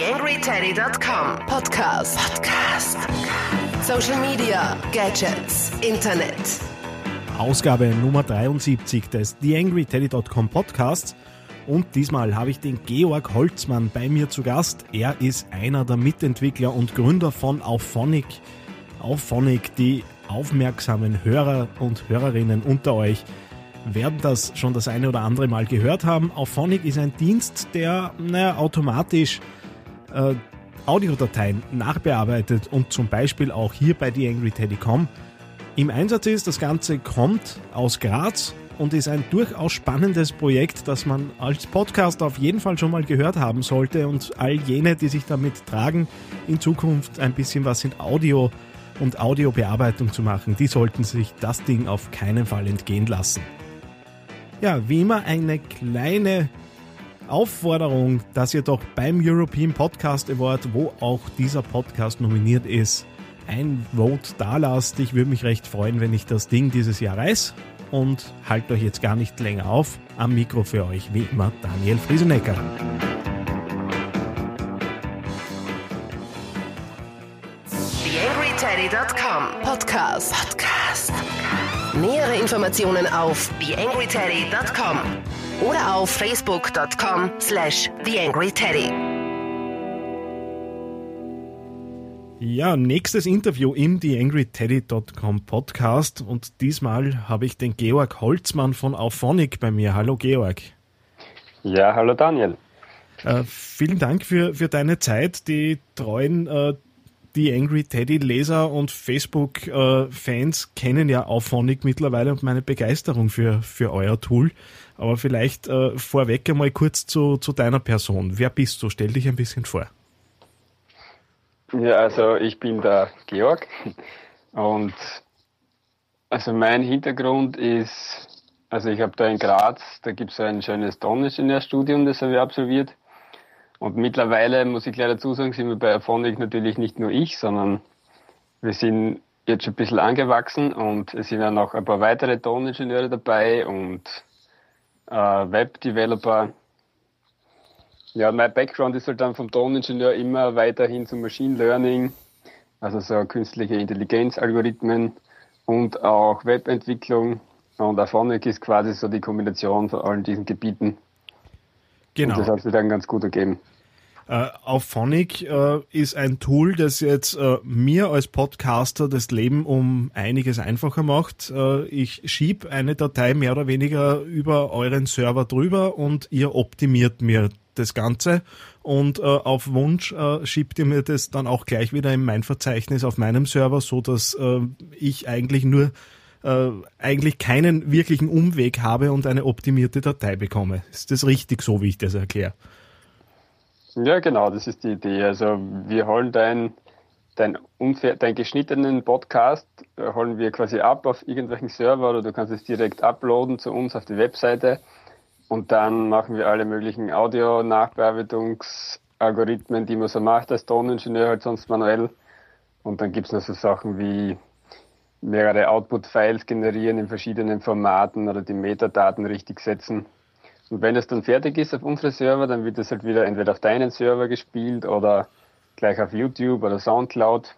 TheAngryTeddy.com Podcast. Podcast. Social Media, Gadgets, Internet. Ausgabe Nummer 73 des TheAngryTeddy.com Podcasts. Und diesmal habe ich den Georg Holzmann bei mir zu Gast. Er ist einer der Mitentwickler und Gründer von Auphonic. Auphonic, die aufmerksamen Hörer und Hörerinnen unter euch werden das schon das eine oder andere Mal gehört haben. Auphonic ist ein Dienst, der naja, automatisch äh, Audiodateien nachbearbeitet und zum Beispiel auch hier bei TheAngryTeddy.com im Einsatz ist. Das Ganze kommt aus Graz und ist ein durchaus spannendes Projekt, das man als Podcast auf jeden Fall schon mal gehört haben sollte und all jene, die sich damit tragen, in Zukunft ein bisschen was in Audio und Audiobearbeitung zu machen, die sollten sich das Ding auf keinen Fall entgehen lassen. Ja, wie immer eine kleine Aufforderung, dass ihr doch beim European Podcast Award, wo auch dieser Podcast nominiert ist, ein Vote da lasst. Ich würde mich recht freuen, wenn ich das Ding dieses Jahr reiß und halt euch jetzt gar nicht länger auf. Am Mikro für euch wie immer Daniel Friesenecker. TheAngryTeddy.com Podcast. Podcast. Nähere Informationen auf TheAngryTeddy.com oder auf Facebook.com slash TheAngryTeddy. Ja, nächstes Interview im TheAngryTeddy.com Podcast und diesmal habe ich den Georg Holzmann von Auphonic bei mir. Hallo Georg. Ja, hallo Daniel. Äh, vielen Dank für, für deine Zeit. Die treuen äh, die Angry Teddy Leser und Facebook äh, Fans kennen ja Auphonic mittlerweile und meine Begeisterung für, für euer Tool. Aber vielleicht äh, vorweg einmal kurz zu, zu deiner Person. Wer bist du? Stell dich ein bisschen vor. Ja, also ich bin der Georg und also mein Hintergrund ist, also ich habe da in Graz, da gibt es ein schönes Toningenieurstudium, das habe ich absolviert. Und mittlerweile muss ich gleich dazu sagen, sind wir bei Aphonic natürlich nicht nur ich, sondern wir sind jetzt schon ein bisschen angewachsen und es sind ja noch ein paar weitere Toningenieure dabei und äh, Web-Developer. Ja, mein Background ist halt dann vom Toningenieur immer weiterhin zum Machine Learning, also so künstliche Intelligenz-Algorithmen und auch Webentwicklung. Und Aphonic ist quasi so die Kombination von allen diesen Gebieten. Genau. Und das hat sich dann ganz gut ergeben. Äh, Auphonic äh, ist ein Tool, das jetzt äh, mir als Podcaster das Leben um einiges einfacher macht. Äh, ich schieb eine Datei mehr oder weniger über euren Server drüber und ihr optimiert mir das Ganze und äh, auf Wunsch äh, schiebt ihr mir das dann auch gleich wieder in mein Verzeichnis auf meinem Server, so dass äh, ich eigentlich nur äh, eigentlich keinen wirklichen Umweg habe und eine optimierte Datei bekomme. Ist das richtig so, wie ich das erkläre? Ja, genau, das ist die Idee. Also wir holen dein, dein, unfair, dein geschnittenen Podcast, äh, holen wir quasi ab auf irgendwelchen Server oder du kannst es direkt uploaden zu uns auf die Webseite und dann machen wir alle möglichen Audio-Nachbearbeitungsalgorithmen, die man so macht als Toningenieur halt sonst manuell. Und dann gibt's noch so Sachen wie mehrere Output-Files generieren in verschiedenen Formaten oder die Metadaten richtig setzen. Und wenn es dann fertig ist auf unsere Server, dann wird es halt wieder entweder auf deinen Server gespielt oder gleich auf YouTube oder Soundcloud.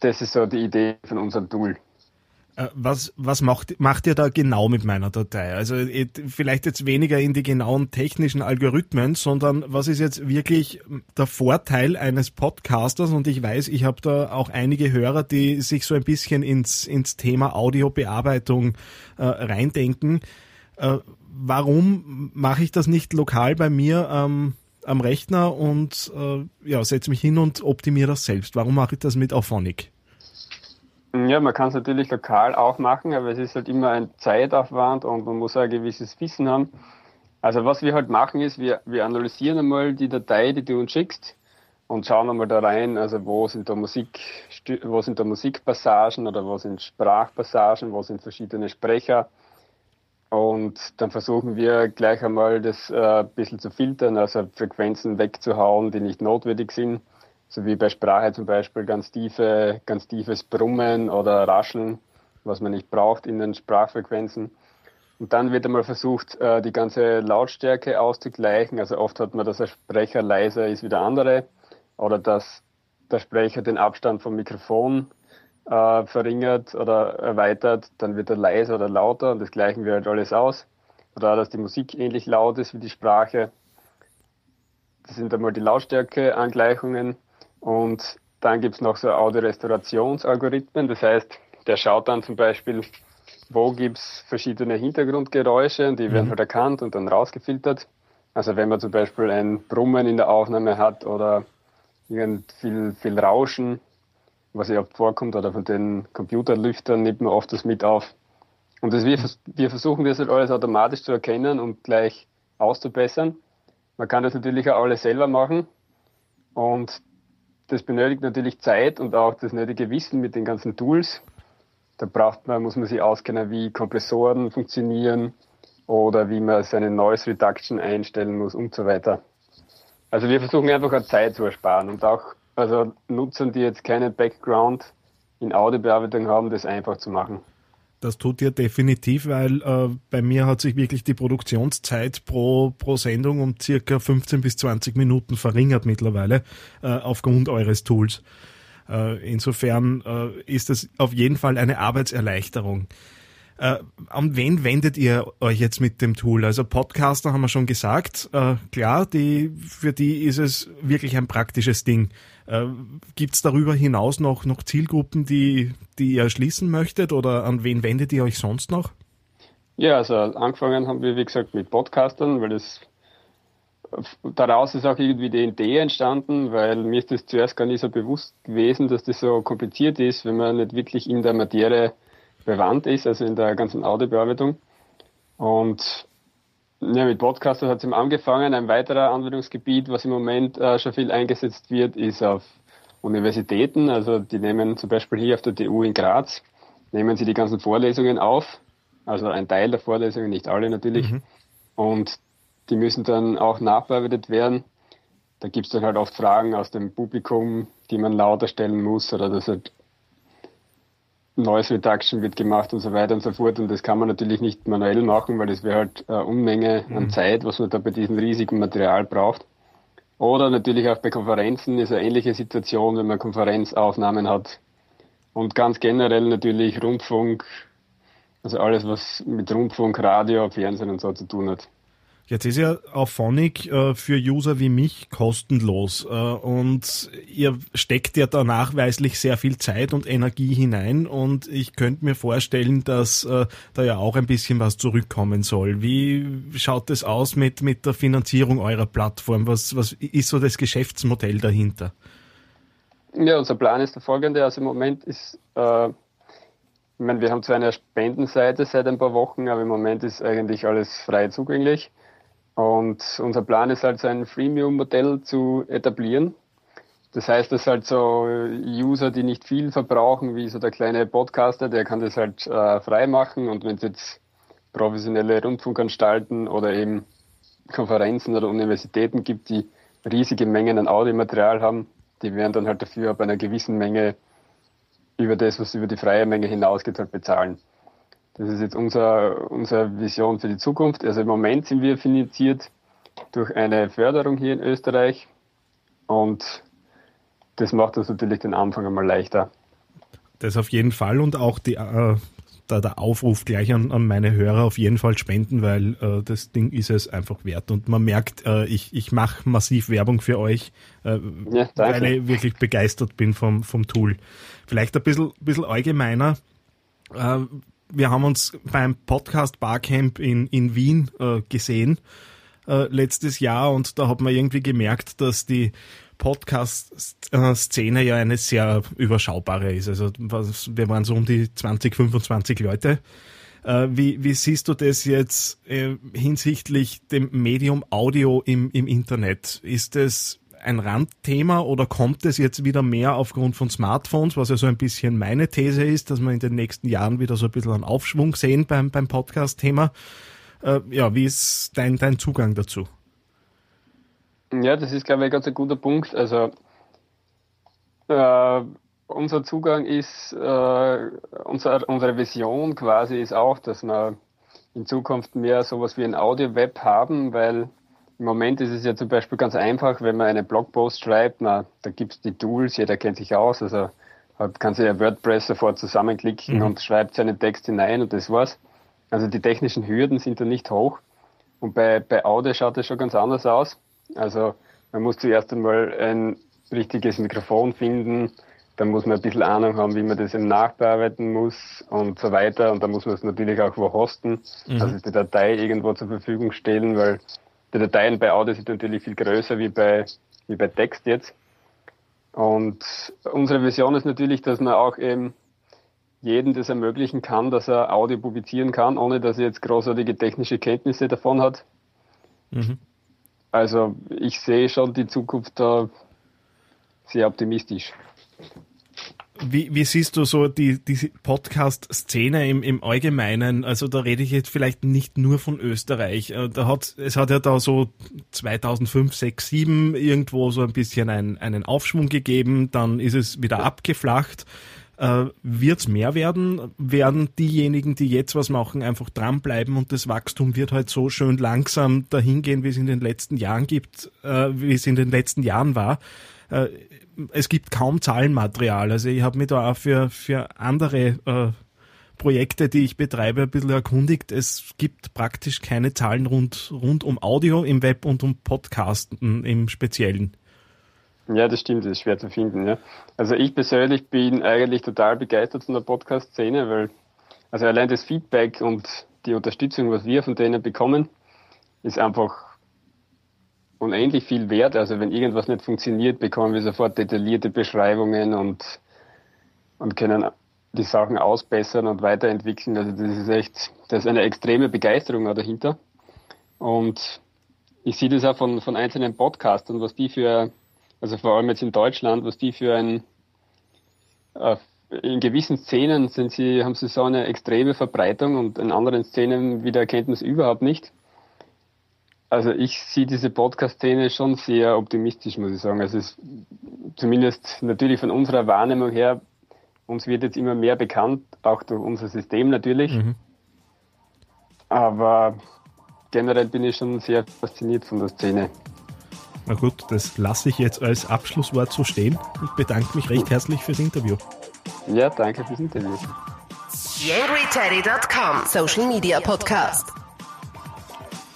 Das ist so die Idee von unserem Tool. Äh, was, was macht, macht ihr da genau mit meiner Datei? Also vielleicht jetzt weniger in die genauen technischen Algorithmen, sondern was ist jetzt wirklich der Vorteil eines Podcasters? Und ich weiß, ich habe da auch einige Hörer, die sich so ein bisschen ins, ins Thema Audiobearbeitung äh, reindenken. Äh, warum mache ich das nicht lokal bei mir ähm, am Rechner und äh, ja, setze mich hin und optimiere das selbst? Warum mache ich das mit Auphonic? Ja, man kann es natürlich lokal auch machen, aber es ist halt immer ein Zeitaufwand und man muss ein gewisses Wissen haben. Also was wir halt machen ist, wir, wir analysieren einmal die Datei, die du uns schickst und schauen einmal da rein, also wo sind da Musik, wo sind da Musikpassagen oder wo sind Sprachpassagen, wo sind verschiedene Sprecher. Und dann versuchen wir gleich einmal das äh, ein bisschen zu filtern, also Frequenzen wegzuhauen, die nicht notwendig sind so wie bei Sprache zum Beispiel ganz tiefe, ganz tiefes Brummen oder Rascheln, was man nicht braucht in den Sprachfrequenzen. Und dann wird einmal versucht, äh, die ganze Lautstärke auszugleichen. Also oft hat man, dass der Sprecher leiser ist wie der andere oder dass der Sprecher den Abstand vom Mikrofon äh, verringert oder erweitert, dann wird er leiser oder lauter und das gleichen wir halt alles aus. Oder dass die Musik ähnlich laut ist wie die Sprache. Das sind einmal die Lautstärke-Angleichungen und dann gibt es noch so Audio-Restaurationsalgorithmen. Das heißt, der schaut dann zum Beispiel, wo gibt es verschiedene Hintergrundgeräusche und die werden mhm. halt erkannt und dann rausgefiltert. Also wenn man zum Beispiel ein Brummen in der Aufnahme hat oder irgend viel, viel Rauschen, was ja oft vorkommt, oder von den Computerlüftern nimmt man oft das mit auf. Und das, wir, wir versuchen das halt alles automatisch zu erkennen und gleich auszubessern. Man kann das natürlich auch alles selber machen. Und das benötigt natürlich Zeit und auch das nötige Wissen mit den ganzen Tools. Da braucht man, muss man sich auskennen, wie Kompressoren funktionieren oder wie man seine Noise Reduction einstellen muss und so weiter. Also wir versuchen einfach auch Zeit zu ersparen und auch also Nutzern, die jetzt keinen Background in Audiobearbeitung haben, das einfach zu machen. Das tut ihr definitiv, weil äh, bei mir hat sich wirklich die Produktionszeit pro, pro Sendung um circa 15 bis 20 Minuten verringert mittlerweile äh, aufgrund eures Tools. Äh, insofern äh, ist das auf jeden Fall eine Arbeitserleichterung. Äh, an wen wendet ihr euch jetzt mit dem Tool? Also Podcaster haben wir schon gesagt. Äh, klar, die, für die ist es wirklich ein praktisches Ding. Äh, Gibt es darüber hinaus noch, noch Zielgruppen, die, die ihr schließen möchtet oder an wen wendet ihr euch sonst noch? Ja, also angefangen haben wir, wie gesagt, mit Podcastern, weil das daraus ist auch irgendwie die Idee entstanden, weil mir ist das zuerst gar nicht so bewusst gewesen, dass das so kompliziert ist, wenn man nicht wirklich in der Materie bewandt ist, also in der ganzen Audiobearbeitung. Und ja, mit Podcasters hat es angefangen. Ein weiterer Anwendungsgebiet, was im Moment äh, schon viel eingesetzt wird, ist auf Universitäten. Also die nehmen zum Beispiel hier auf der TU in Graz, nehmen sie die ganzen Vorlesungen auf. Also ein Teil der Vorlesungen, nicht alle natürlich. Mhm. Und die müssen dann auch nachbearbeitet werden. Da gibt es dann halt oft Fragen aus dem Publikum, die man lauter stellen muss oder dass halt Noise Reduction wird gemacht und so weiter und so fort. Und das kann man natürlich nicht manuell machen, weil das wäre halt eine Unmenge an mhm. Zeit, was man da bei diesem riesigen Material braucht. Oder natürlich auch bei Konferenzen ist eine ähnliche Situation, wenn man Konferenzaufnahmen hat. Und ganz generell natürlich Rundfunk, also alles, was mit Rundfunk, Radio, Fernsehen und so zu tun hat. Jetzt ist ja Auphonic äh, für User wie mich kostenlos äh, und ihr steckt ja da nachweislich sehr viel Zeit und Energie hinein und ich könnte mir vorstellen, dass äh, da ja auch ein bisschen was zurückkommen soll. Wie schaut es aus mit, mit der Finanzierung eurer Plattform? Was, was ist so das Geschäftsmodell dahinter? Ja, unser Plan ist der folgende. Also im Moment ist, äh, ich meine, wir haben zwar eine Spendenseite seit ein paar Wochen, aber im Moment ist eigentlich alles frei zugänglich. Und unser Plan ist halt so ein Freemium-Modell zu etablieren. Das heißt, dass halt so User, die nicht viel verbrauchen, wie so der kleine Podcaster, der kann das halt äh, frei machen. Und wenn es jetzt professionelle Rundfunkanstalten oder eben Konferenzen oder Universitäten gibt, die riesige Mengen an Audiomaterial haben, die werden dann halt dafür ab einer gewissen Menge über das, was über die freie Menge hinausgeht, halt bezahlen. Das ist jetzt unser, unsere Vision für die Zukunft. Also im Moment sind wir finanziert durch eine Förderung hier in Österreich und das macht uns natürlich den Anfang einmal leichter. Das auf jeden Fall und auch die, äh, da der Aufruf gleich an, an meine Hörer auf jeden Fall spenden, weil äh, das Ding ist es einfach wert. Und man merkt, äh, ich, ich mache massiv Werbung für euch, äh, ja, weil ich wirklich begeistert bin vom, vom Tool. Vielleicht ein bisschen, bisschen allgemeiner. Wir haben uns beim Podcast Barcamp in, in Wien äh, gesehen äh, letztes Jahr und da hat man irgendwie gemerkt, dass die Podcast-Szene ja eine sehr überschaubare ist. Also wir waren so um die 20, 25 Leute. Äh, wie, wie siehst du das jetzt äh, hinsichtlich dem Medium Audio im, im Internet? Ist es ein Randthema oder kommt es jetzt wieder mehr aufgrund von Smartphones, was ja so ein bisschen meine These ist, dass wir in den nächsten Jahren wieder so ein bisschen einen Aufschwung sehen beim, beim Podcast-Thema? Äh, ja, wie ist dein, dein Zugang dazu? Ja, das ist, glaube ich, ein ganz guter Punkt. Also äh, unser Zugang ist, äh, unser, unsere Vision quasi ist auch, dass man in Zukunft mehr sowas wie ein Audio-Web haben, weil im Moment ist es ja zum Beispiel ganz einfach, wenn man einen Blogpost schreibt, na, da gibt es die Tools, jeder kennt sich aus, also hat, kann sich ja WordPress sofort zusammenklicken mhm. und schreibt seinen Text hinein und das war's. Also die technischen Hürden sind da nicht hoch. Und bei, bei Audio schaut das schon ganz anders aus. Also man muss zuerst einmal ein richtiges Mikrofon finden, dann muss man ein bisschen Ahnung haben, wie man das eben nachbearbeiten muss und so weiter. Und dann muss man es natürlich auch wo hosten, mhm. also die Datei irgendwo zur Verfügung stellen, weil die Dateien bei Audio sind natürlich viel größer wie bei, wie bei Text jetzt. Und unsere Vision ist natürlich, dass man auch eben jedem das ermöglichen kann, dass er Audio publizieren kann, ohne dass er jetzt großartige technische Kenntnisse davon hat. Mhm. Also ich sehe schon die Zukunft da sehr optimistisch. Wie, wie siehst du so die, die Podcast-Szene im, im Allgemeinen? Also da rede ich jetzt vielleicht nicht nur von Österreich. Äh, da hat, es hat ja da so 2005, 6, 7 irgendwo so ein bisschen ein, einen Aufschwung gegeben, dann ist es wieder abgeflacht. Äh, wird es mehr werden? Werden diejenigen, die jetzt was machen, einfach dranbleiben und das Wachstum wird halt so schön langsam dahin gehen, wie es in den letzten Jahren gibt, äh, wie es in den letzten Jahren war? Äh, es gibt kaum Zahlenmaterial. Also ich habe mich da auch für, für andere äh, Projekte, die ich betreibe, ein bisschen erkundigt. Es gibt praktisch keine Zahlen rund, rund um Audio im Web und um Podcasten im Speziellen. Ja, das stimmt, das ist schwer zu finden. Ja. Also ich persönlich bin eigentlich total begeistert von der Podcast-Szene, weil also allein das Feedback und die Unterstützung, was wir von denen bekommen, ist einfach unendlich viel wert. Also wenn irgendwas nicht funktioniert, bekommen wir sofort detaillierte Beschreibungen und, und können die Sachen ausbessern und weiterentwickeln. Also das ist echt, da ist eine extreme Begeisterung dahinter. Und ich sehe das auch von, von einzelnen Podcastern, was die für, also vor allem jetzt in Deutschland, was die für ein, äh, in gewissen Szenen sind sie, haben sie so eine extreme Verbreitung und in anderen Szenen wieder erkennt man es überhaupt nicht. Also ich sehe diese Podcast-Szene schon sehr optimistisch, muss ich sagen. Also es ist zumindest natürlich von unserer Wahrnehmung her, uns wird jetzt immer mehr bekannt, auch durch unser System natürlich. Mhm. Aber generell bin ich schon sehr fasziniert von der Szene. Na gut, das lasse ich jetzt als Abschlusswort so stehen und bedanke mich recht herzlich fürs Interview. Ja, danke fürs Interview. YangryTeddy.com Social Media Podcast.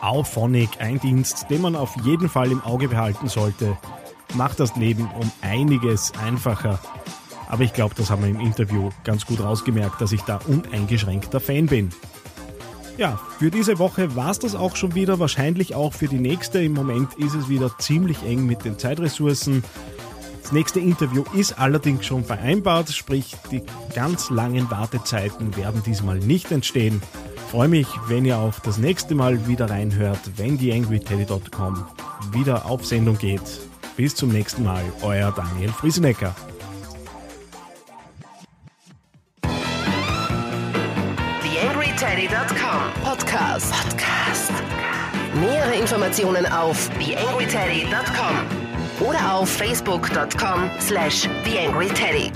Auphonic, ein Dienst, den man auf jeden Fall im Auge behalten sollte, macht das Leben um einiges einfacher. Aber ich glaube, das haben wir im Interview ganz gut rausgemerkt, dass ich da uneingeschränkter Fan bin. Ja, für diese Woche war es das auch schon wieder, wahrscheinlich auch für die nächste. Im Moment ist es wieder ziemlich eng mit den Zeitressourcen. Das nächste Interview ist allerdings schon vereinbart, sprich die ganz langen Wartezeiten werden diesmal nicht entstehen freue mich, wenn ihr auch das nächste Mal wieder reinhört, wenn die angryteddy.com wieder auf Sendung geht. Bis zum nächsten Mal, euer Daniel Friesenecker. TheAngryTeddy.com Podcast. Podcast. Nähere Informationen auf TheAngryTeddy.com oder auf Facebook.com slash TheAngryTeddy.